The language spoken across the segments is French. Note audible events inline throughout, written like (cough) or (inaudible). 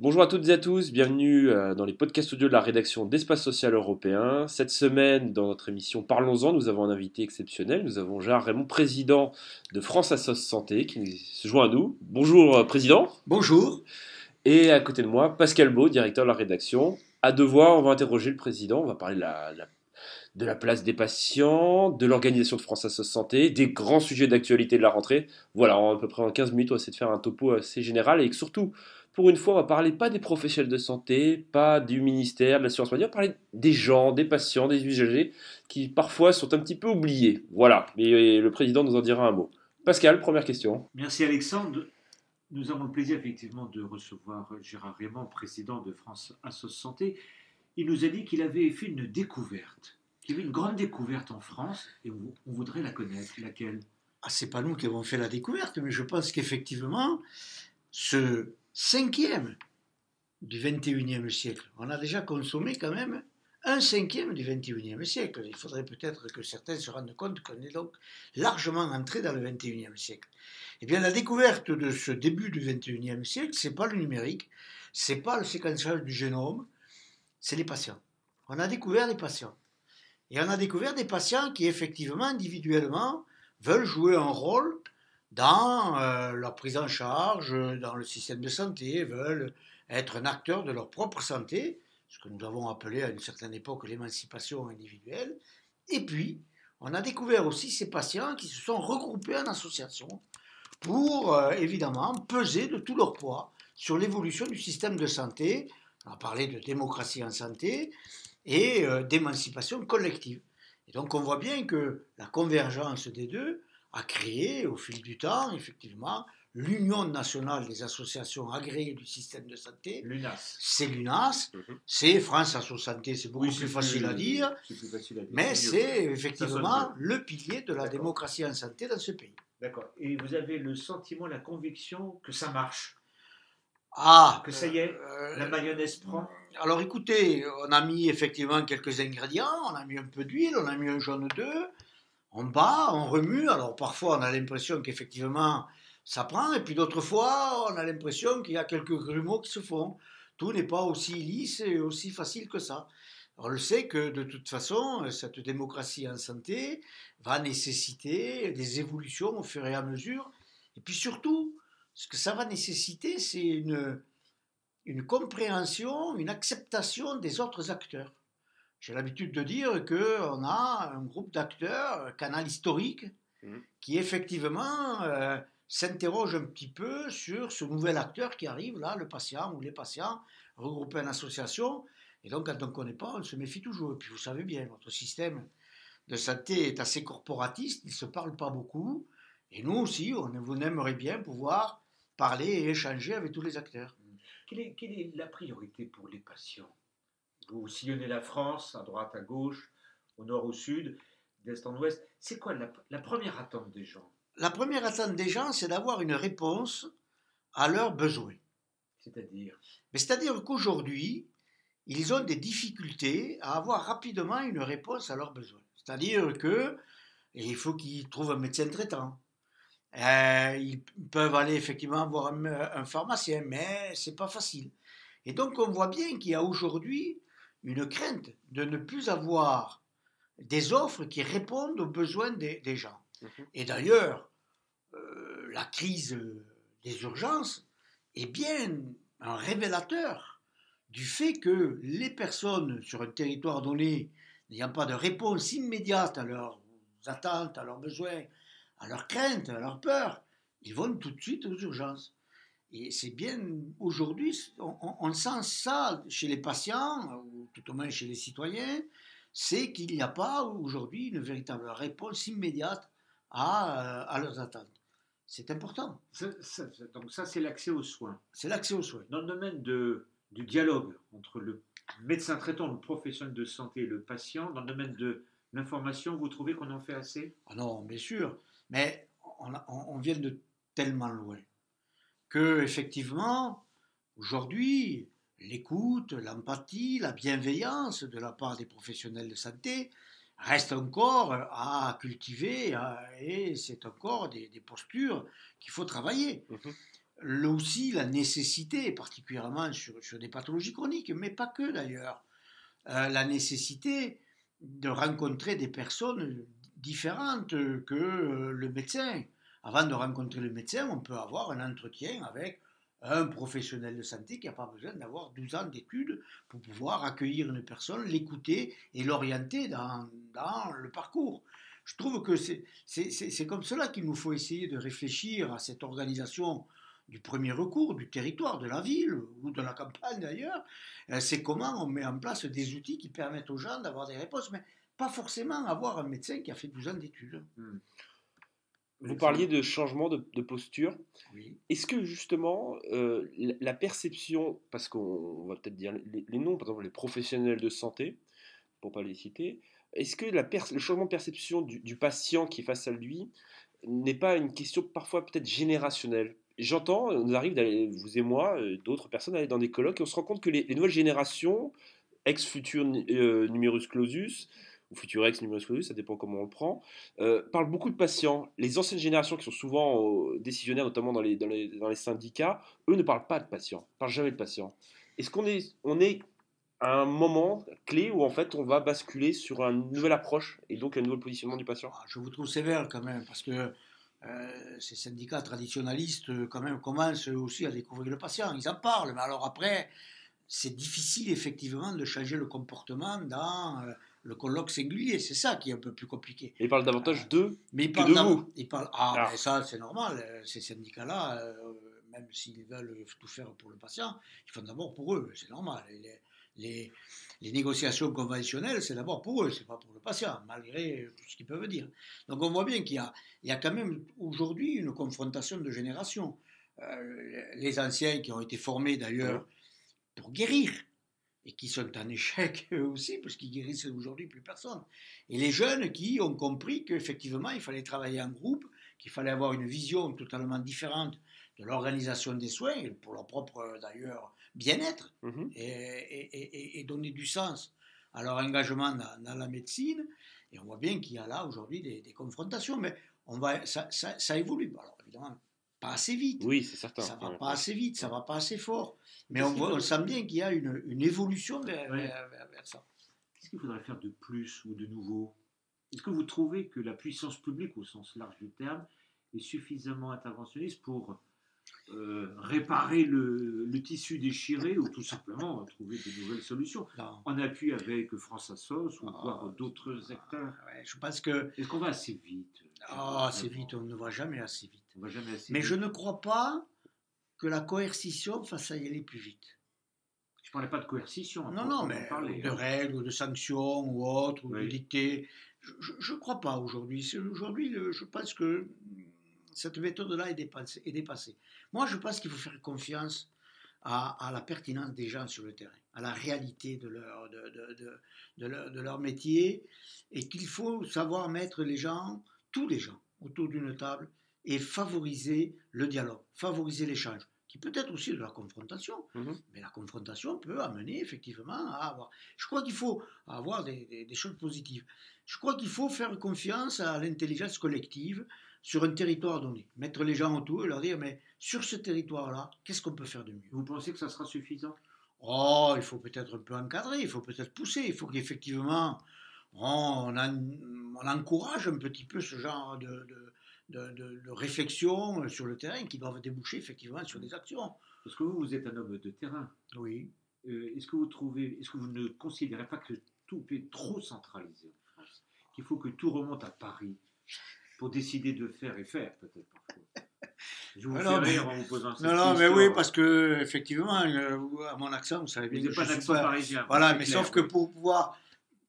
Bonjour à toutes et à tous, bienvenue euh, dans les podcasts audio de la rédaction d'Espace Social Européen. Cette semaine, dans notre émission Parlons-en, nous avons un invité exceptionnel. Nous avons Gérard Raymond, président de France Assos Santé, qui se joint à nous. Bonjour, euh, président. Bonjour. Et à côté de moi, Pascal Beau, directeur de la rédaction. À devoir, on va interroger le président, on va parler de la, la de la place des patients, de l'organisation de France Assos Santé, des grands sujets d'actualité de la rentrée. Voilà, en à peu près en 15 minutes, on va essayer de faire un topo assez général et surtout, pour une fois, on va parler pas des professionnels de santé, pas du ministère, de l'assurance maladie, on va parler des gens, des patients, des usagers qui parfois sont un petit peu oubliés. Voilà, et le président nous en dira un mot. Pascal, première question. Merci Alexandre. Nous avons le plaisir effectivement de recevoir Gérard Raymond, président de France Assos Santé. Il nous a dit qu'il avait fait une découverte qu'il y avait une grande découverte en France et on, on voudrait la connaître. Laquelle? Ah, C'est pas nous qui avons fait la découverte, mais je pense qu'effectivement, ce cinquième du 21e siècle, on a déjà consommé quand même un cinquième du 21e siècle. Il faudrait peut-être que certains se rendent compte qu'on est donc largement entré dans le 21e siècle. Eh bien, la découverte de ce début du 21e siècle, c'est pas le numérique, c'est pas le séquençage du génome, c'est les patients. On a découvert les patients. Et on a découvert des patients qui, effectivement, individuellement, veulent jouer un rôle dans euh, leur prise en charge, dans le système de santé, veulent être un acteur de leur propre santé, ce que nous avons appelé à une certaine époque l'émancipation individuelle. Et puis, on a découvert aussi ces patients qui se sont regroupés en association pour, euh, évidemment, peser de tout leur poids sur l'évolution du système de santé. On a parlé de démocratie en santé, et euh, d'émancipation collective. Et donc on voit bien que la convergence des deux a créé au fil du temps, effectivement, l'Union nationale des associations agréées du système de santé. L'UNAS. C'est l'UNAS, mhm. c'est France Asso Santé, c'est beaucoup plus, facile à dire, mais c'est effectivement le pilier de la démocratie en santé dans ce pays. D'accord. Et vous avez le sentiment, la conviction que ça marche? Ah Que ça y est, euh, la mayonnaise prend alors écoutez, on a mis effectivement quelques ingrédients, on a mis un peu d'huile, on a mis un jaune d'œuf, on bat, on remue. Alors parfois on a l'impression qu'effectivement ça prend, et puis d'autres fois on a l'impression qu'il y a quelques grumeaux qui se font. Tout n'est pas aussi lisse et aussi facile que ça. On le sait que de toute façon, cette démocratie en santé va nécessiter des évolutions au fur et à mesure. Et puis surtout, ce que ça va nécessiter, c'est une, une compréhension, une acceptation des autres acteurs. J'ai l'habitude de dire qu'on a un groupe d'acteurs, un canal historique, mmh. qui effectivement euh, s'interroge un petit peu sur ce nouvel acteur qui arrive, là, le patient ou les patients, regroupés en association. Et donc, quand on ne connaît pas, on se méfie toujours. Et puis, vous savez bien, notre système de santé est assez corporatiste, il ne se parle pas beaucoup. Et nous aussi, on, vous aimerait bien pouvoir parler et échanger avec tous les acteurs. Quelle est, la priorité pour les patients? Vous sillonnez la France, à droite, à gauche, au nord, au sud, d'est en ouest. C'est quoi la, première attente des gens? La première attente des gens, c'est d'avoir une réponse à leurs besoins. C'est-à-dire? C'est-à-dire qu'aujourd'hui, ils ont des difficultés à avoir rapidement une réponse à leurs besoins. C'est-à-dire que il faut qu'ils trouvent un médecin traitant. Euh, ils peuvent aller effectivement voir un, pharmacien, mais c'est pas facile. Et donc on voit bien qu'il y a aujourd'hui une crainte de ne plus avoir des offres qui répondent aux besoins des, gens. Mhm. Et d'ailleurs, euh, la crise des urgences est bien un révélateur du fait que les personnes sur un territoire donné n'ayant pas de réponse immédiate à leurs attentes, à leurs besoins, à leurs craintes, à leurs peurs, ils vont tout de suite aux urgences. Et c'est bien aujourd'hui, on, sent ça chez les patients, ou tout au moins chez les citoyens, c'est qu'il n'y a pas aujourd'hui une véritable réponse immédiate à, à leurs attentes. C'est important. donc ça, c'est l'accès aux soins. C'est l'accès aux soins. Dans le domaine de, du dialogue entre le médecin traitant, le professionnel de santé et le patient, dans le domaine de l'information, vous trouvez qu'on en fait assez? Ah non, bien sûr. Mais on, vient de tellement loin que, effectivement, aujourd'hui, l'écoute, l'empathie, la bienveillance de la part des professionnels de santé reste encore à cultiver et c'est encore des, postures qu'il faut travailler. Mhm. Là aussi, la nécessité, particulièrement sur, des pathologies chroniques, mais pas que d'ailleurs, euh, la nécessité de rencontrer des personnes différentes que euh, le médecin. Avant de rencontrer le médecin, on peut avoir un entretien avec un professionnel de santé qui n'a pas besoin d'avoir 12 ans d'études pour pouvoir accueillir une personne, l'écouter et l'orienter dans, dans, le parcours. Je trouve que c'est comme cela qu'il nous faut essayer de réfléchir à cette organisation du premier recours, du territoire, de la ville ou de la campagne d'ailleurs. Euh, c'est comment on met en place des outils qui permettent aux gens d'avoir des réponses, mais pas forcément avoir un médecin qui a fait 12 ans d'études. Hmm. Vous parliez de changement de, posture. Est-ce que justement euh, la perception, parce qu'on va peut-être dire les, noms, par exemple les professionnels de santé, pour pas les citer, est-ce que la le changement de perception du, patient qui est face à lui n'est pas une question parfois peut-être générationnelle? J'entends, on arrive, vous et moi, euh, d'autres personnes, aller dans des colloques et on se rend compte que les, nouvelles générations, ex-futur euh, numerus clausus, ou Futurex, Numerus ça dépend comment on le prend, euh, parle beaucoup de patients. Les anciennes générations qui sont souvent euh, décisionnaires, notamment dans les, dans, les, syndicats, eux ne parlent pas de patients, ne parlent jamais de patients. Est-ce qu'on est, on est à un moment clé où en fait on va basculer sur une nouvelle approche et donc un nouveau positionnement du patient? Ah, Je vous trouve sévère quand même, parce que euh, ces syndicats traditionnalistes quand même commencent aussi à découvrir le patient. Ils en parlent, mais alors après, c'est difficile effectivement de changer le comportement dans le colloque singulier. C'est ça qui est un peu plus compliqué. il parle davantage de mais il parle de vous. Il parle, ah. Mais ça, c'est normal. Euh, ces syndicats-là, euh, même s'ils veulent tout faire pour le patient, ils font d'abord pour eux. C'est normal. Les, les, négociations conventionnelles, c'est d'abord pour eux, c'est pas pour le patient, malgré tout ce qu'ils peuvent dire. Donc on voit bien qu'il y y a quand même aujourd'hui une confrontation de générations. Euh, les anciens qui ont été formés d'ailleurs pour guérir, et qui sont en échec (laughs) eux aussi, parce qu'ils guérissent aujourd'hui plus personne. Et les jeunes qui ont compris qu'effectivement, il fallait travailler en groupe, qu'il fallait avoir une vision totalement différente de l'organisation des soins, pour leur propre d'ailleurs bien-être, mhm. et, donner du sens à leur engagement dans, la médecine. Et on voit bien qu'il y a là aujourd'hui des, confrontations, mais on va, ça, ça, ça évolue. Alors évidemment, pas assez vite. Oui, c'est certain. Ça va pas assez vite, ça va pas assez fort. Mais on, voit, on sent bien qu'il y a une, une évolution vers, ça. Qu'est-ce qu'il faudrait faire de plus ou de nouveau? Est-ce que vous trouvez que la puissance publique, au sens large du terme, est suffisamment interventionniste pour euh, réparer le, le, tissu déchiré ou tout simplement trouver de nouvelles solutions? En appui avec France Assos ou ah. d'autres acteurs? Je pense que. Est-ce qu'on va assez vite? Ah, assez vite, on ne va jamais assez vite. Mais je ne crois pas que la coercition fasse y aller plus vite. Je ne parlais pas de coercition. Non, non, mais de hein. règles, de sanctions ou autres, ou de dictées. Je ne crois pas aujourd'hui. Aujourd'hui, je pense que cette méthode-là est dépassée, est dépassée. Moi, je pense qu'il faut faire confiance à, la pertinence des gens sur le terrain, à la réalité de leur, de, de, de, leur, de leur métier, et qu'il faut savoir mettre les gens, tous les gens, autour d'une table et favoriser le dialogue, favoriser l'échange, qui peut être aussi de la confrontation, mhm. mais la confrontation peut amener effectivement à avoir. Je crois qu'il faut avoir des, choses positives. Je crois qu'il faut faire confiance à l'intelligence collective sur un territoire donné, mettre les gens autour et leur dire mais sur ce territoire-là, qu'est-ce qu'on peut faire de mieux? Vous pensez que ça sera suffisant? Oh, il faut peut-être un peu encadrer, il faut peut-être pousser, il faut qu'effectivement on, on, encourage un petit peu ce genre de de, réflexion sur le terrain qui doivent déboucher effectivement sur des actions. Parce que vous, vous êtes un homme de terrain. Oui. Euh, est-ce que vous trouvez, est-ce que vous ne considérez pas que tout est trop centralisé en France Qu'il faut que tout remonte à Paris pour décider de faire et faire peut-être parfois? Je vous fais rire en vous posant cette Non, non, mais oui, parce que effectivement, euh, à mon accent, vous savez bien que pas d'accent parisien. Voilà, mais sauf que pour pouvoir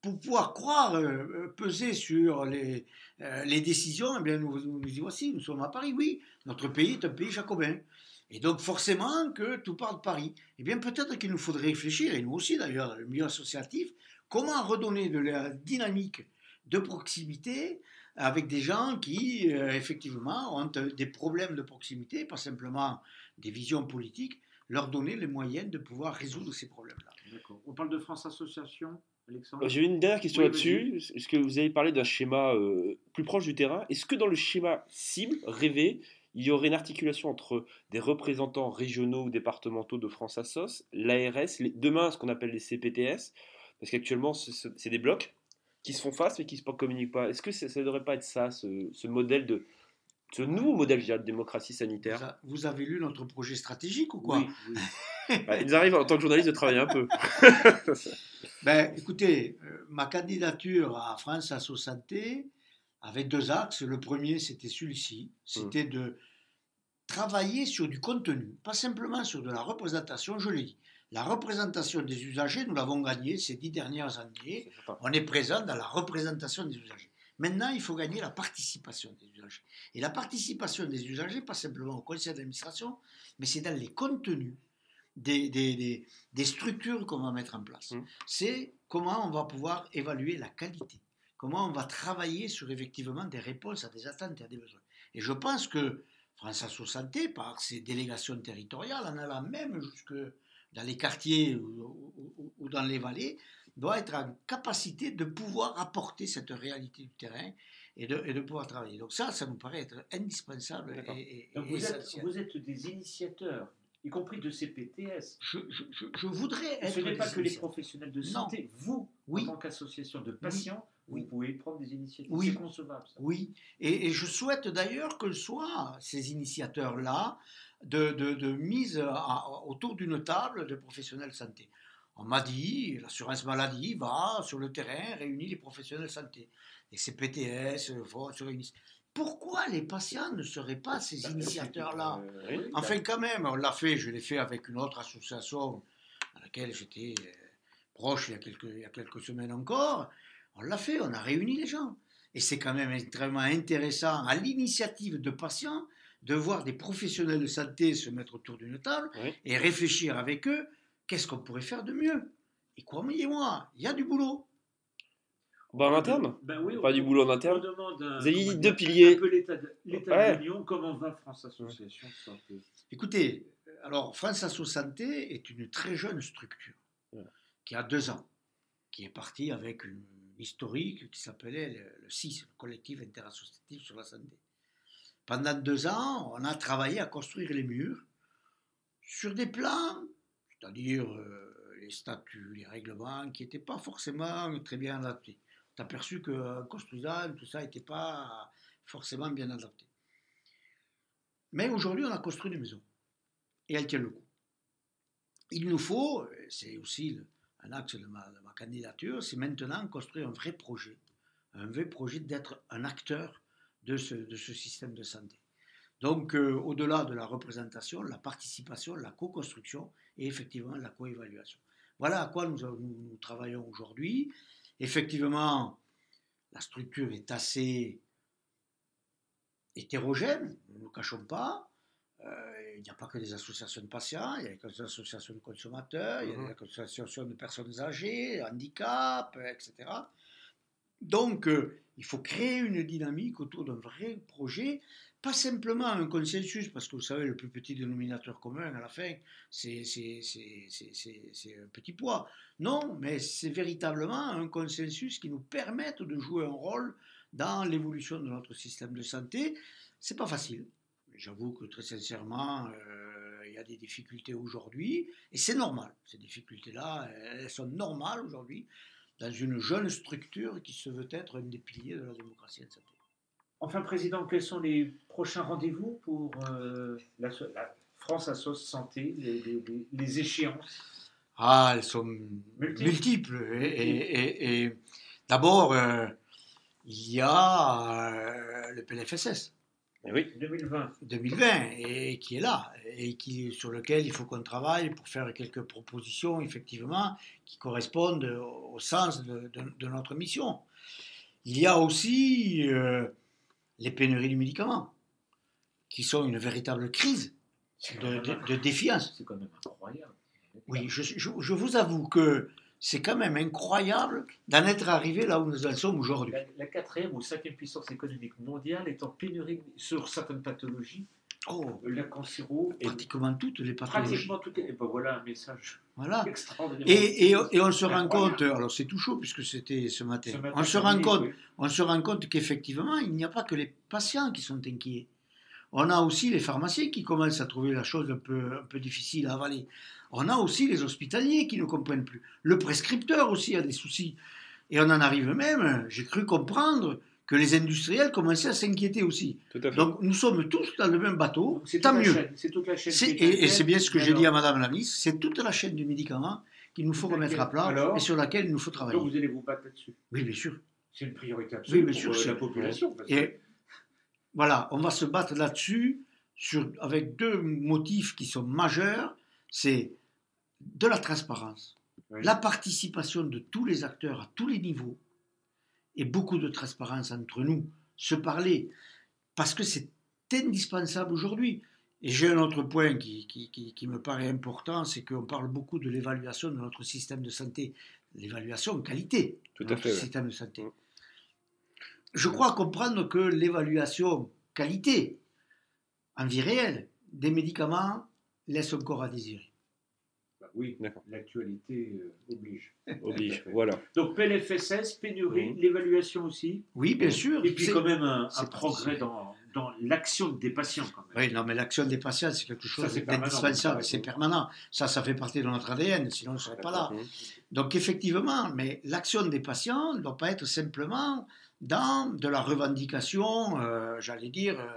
pour pouvoir croire, euh, euh, peser sur les, euh, les décisions, eh bien nous, nous y voici, nous sommes à Paris, oui, notre pays est un pays jacobin. Et donc forcément que tout part de Paris. Eh bien peut-être qu'il nous faudrait réfléchir, et nous aussi d'ailleurs, le milieu associatif, comment redonner de la dynamique de proximité avec des gens qui, effectivement, ont des problèmes de proximité, pas simplement des visions politiques, leur donner les moyens de pouvoir résoudre ces problèmes-là. On parle de France Association J'ai une dernière question Oui, là-dessus. Est-ce que vous avez parlé d'un schéma euh, plus proche du terrain? Est-ce que dans le schéma cible, rêvé, il y aurait une articulation entre des représentants régionaux ou départementaux de France Assos, l'ARS, demain ce qu'on appelle les CPTS Parce qu'actuellement, ce- ce- c'est des blocs qui se font face mais qui ne se communiquent pas. Est-ce que ça ne devrait pas être ça, ce, ce modèle de. Ce nouveau modèle de démocratie sanitaire Vous, a- vous avez lu notre projet stratégique ou quoi Oui, oui. Ouais, (laughs) Il nous arrive en tant que journaliste de travailler un peu. (laughs) Ben, écoutez, euh, ma candidature à France Asso Santé avait deux axes. Le premier, c'était celui-ci. C'était de travailler sur du contenu, pas simplement sur de la représentation, je l'ai dit. La représentation des usagers, nous l'avons gagnée ces dix dernières années. On est présent dans la représentation des usagers. Maintenant, il faut gagner la participation des usagers. Et la participation des usagers, pas simplement au conseil d'administration, mais c'est dans les contenus des, des, des- des structures qu'on va mettre en place. Mm. C'est comment on va pouvoir évaluer la qualité, comment on va travailler sur effectivement des réponses à des attentes et à des besoins. Et je pense que France Asso Santé, par ses délégations territoriales, en allant même jusque dans les quartiers ou, ou- ou dans les vallées, doit être en capacité de pouvoir apporter cette réalité du terrain et de, et de pouvoir travailler. Donc ça, ça nous paraît être indispensable et, et- Donc et vous, êtes, essentiel. vous êtes des initiateurs, y compris de ces PTS. Je, je- je- je voudrais être... Ce n'est pas que les professionnels de Non. santé. Vous, Oui. en tant qu'association de patients, Oui. vous pouvez prendre des initiatives. Oui. C'est concevable. Ça. Oui, et, et je souhaite d'ailleurs que soient ces initiateurs-là de, de- de mise à- autour d'une table de professionnels de santé. On m'a dit, l'assurance maladie va sur le terrain, réunit les professionnels de santé. Et ces PTS euh, vont se réunissent. Pourquoi les patients ne seraient pas ces initiateurs-là? Euh, oui. Enfin, quand même, on l'a fait, je l'ai fait avec une autre association à laquelle j'étais euh, proche il y, a quelques, il y a quelques semaines encore. On l'a fait, on a réuni les gens. Et c'est quand même extrêmement intéressant, à l'initiative de patients, de voir des professionnels de santé se mettre autour d'une table Oui. et réfléchir avec eux qu'est-ce qu'on pourrait faire de mieux? Et croyez-moi, il y a du boulot. Bah, en interne? Ben oui, Pas on- du boulot en On interne demande un, Vous avez dit deux piliers. Un peu l'état de, l'état Ouais. de l'Union. Comment va France Association de Santé? Écoutez, alors France Asso Santé est une très jeune structure Ouais. qui a deux ans, qui est partie avec une historique qui s'appelait le, le CIS, le collectif interassociatif sur la santé. Pendant deux ans, on a travaillé à construire les murs sur des plans, c'est-à-dire euh, les statuts, les règlements, qui n'étaient pas forcément très bien adaptés. On s'est aperçu qu'en construisant, tout ça n'était pas forcément bien adapté. Mais aujourd'hui, on a construit des maisons et elles tiennent le coup. Il nous faut, c'est aussi un axe de ma, candidature, c'est maintenant construire un vrai projet, un vrai projet d'être un acteur de ce système de santé. Donc, euh, au-delà de la représentation, la participation, la co-construction et effectivement la co-évaluation. Voilà à quoi nous, nous- nous travaillons aujourd'hui. Effectivement, la structure est assez hétérogène, nous ne nous cachons pas. Euh, il n'y a pas que des associations de patients, il y a des associations de consommateurs, il y a Mhm. des associations de personnes âgées, handicap, euh, etc. Donc, euh, il faut créer une dynamique autour d'un vrai projet, pas simplement un consensus, parce que vous savez, le plus petit dénominateur commun, à la fin, c'est un petit poids. Non, mais c'est véritablement un consensus qui nous permette de jouer un rôle dans l'évolution de notre système de santé. C'est pas facile. J'avoue que très sincèrement, euh, il y a des difficultés aujourd'hui, et c'est normal. Ces difficultés-là, elles sont normales aujourd'hui dans une jeune structure qui se veut être un des piliers de la démocratie en santé. Enfin, Président, quels sont les prochains rendez-vous pour euh, la, la France Assos Santé, les, les- les- les échéances? Ah, elles sont Multiples. multiples. Et, et- et- et d'abord, euh, il y a euh, le PLFSS. Eh oui. 2020 2020 et qui est là et qui, sur lequel il faut qu'on travaille pour faire quelques propositions effectivement qui correspondent au, au sens de, de- de notre mission. Il y a aussi euh, les pénuries de médicaments qui sont une véritable crise de, défiance. C'est quand même incroyable. Oui, je, je- je vous avoue que c'est quand même incroyable d'en être arrivé là où nous en sommes aujourd'hui. La, la quatrième ou cinquième puissance économique mondiale est en pénurie sur certaines pathologies, Oh, la cancéro pratiquement toutes les pathologies. pratiquement toutes les... Et ben voilà un message Voilà. Extraordinaire. Et, et, et on se rend compte, alors c'est tout chaud puisque c'était ce matin, Ce matin, on se rend compte, oui. on se rend compte qu'effectivement, il n'y a pas que les patients qui sont inquiets. On a aussi les pharmaciens qui commencent à trouver la chose un peu, un peu difficile à avaler. On a aussi les hospitaliers qui ne comprennent plus. Le prescripteur aussi a des soucis. Et on en arrive même, j'ai cru comprendre, que les industriels commençaient à s'inquiéter aussi. Tout à fait. Donc nous sommes tous dans le même bateau, Donc, c'est tant mieux. C'est toute la chaîne. Et, et c'est bien ce que j'ai dit à Madame la ministre, c'est toute la chaîne du médicament qu'il nous faut remettre à plat Alors et sur laquelle il nous faut Donc travailler. vous allez vous battre là-dessus? Oui, bien sûr. C'est une priorité absolue Oui, bien pour sûr, euh, c'est- la population. parce que- Et voilà, on va se battre là-dessus sur, avec deux motifs qui sont majeurs. C'est de la transparence, Oui. la participation de tous les acteurs à tous les niveaux et beaucoup de transparence entre nous, se parler, parce que c'est indispensable aujourd'hui. Et j'ai un autre point qui, qui- qui- qui me paraît important, c'est qu'on parle beaucoup de l'évaluation de notre système de santé, l'évaluation qualité Tout de à notre ouais. système de santé. Mm. Je crois comprendre que l'évaluation qualité, en vie réelle, des médicaments laisse encore à désirer. Oui, D'accord. l'actualité euh, oblige. (laughs) Oblige. Voilà. Donc PLFSS, pénurie, Mhm. l'évaluation aussi. Oui, bien sûr. Et puis quand même un, progrès dans, dans l'action des patients quand même. Oui, non, mais l'action des patients, c'est quelque chose d'indispensable, c'est permanent. Ça, ça fait partie de notre ADN, sinon on ne serait pas là. Mhm. Donc effectivement, mais l'action des patients ne doit pas être simplement dans de la revendication, euh, j'allais dire, euh,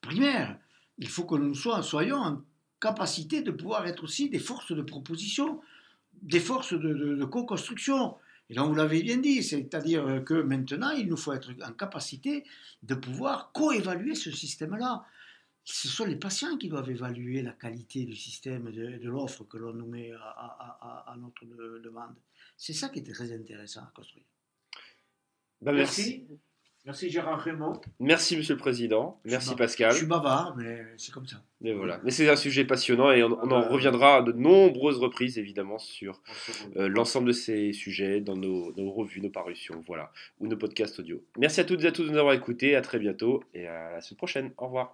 primaire. Il faut que nous soyons, soyons en capacité de pouvoir être aussi des forces de proposition, des forces de, de- de co-construction. Et donc vous l'avez bien dit, c'est-à-dire que maintenant, il nous faut être en capacité de pouvoir co-évaluer ce système-là. Ce sont les patients qui doivent évaluer la qualité du système, de, de l'offre que l'on nous met à, à- à- à notre de- demande. C'est ça qui est très intéressant à construire. Merci. Merci. Merci Gérard Raymond. Merci, Monsieur le Président. Merci, Pascal. Je suis bavard, mais c'est comme ça. Mais voilà. Mais c'est un sujet passionnant et on, on en Euh, reviendra à de nombreuses reprises, évidemment, sur euh, l'ensemble de ces sujets dans nos, nos revues, nos parutions, voilà, ou nos podcasts audio. Merci à toutes et à tous de nous avoir écoutés. À très bientôt et à la semaine prochaine. Au revoir.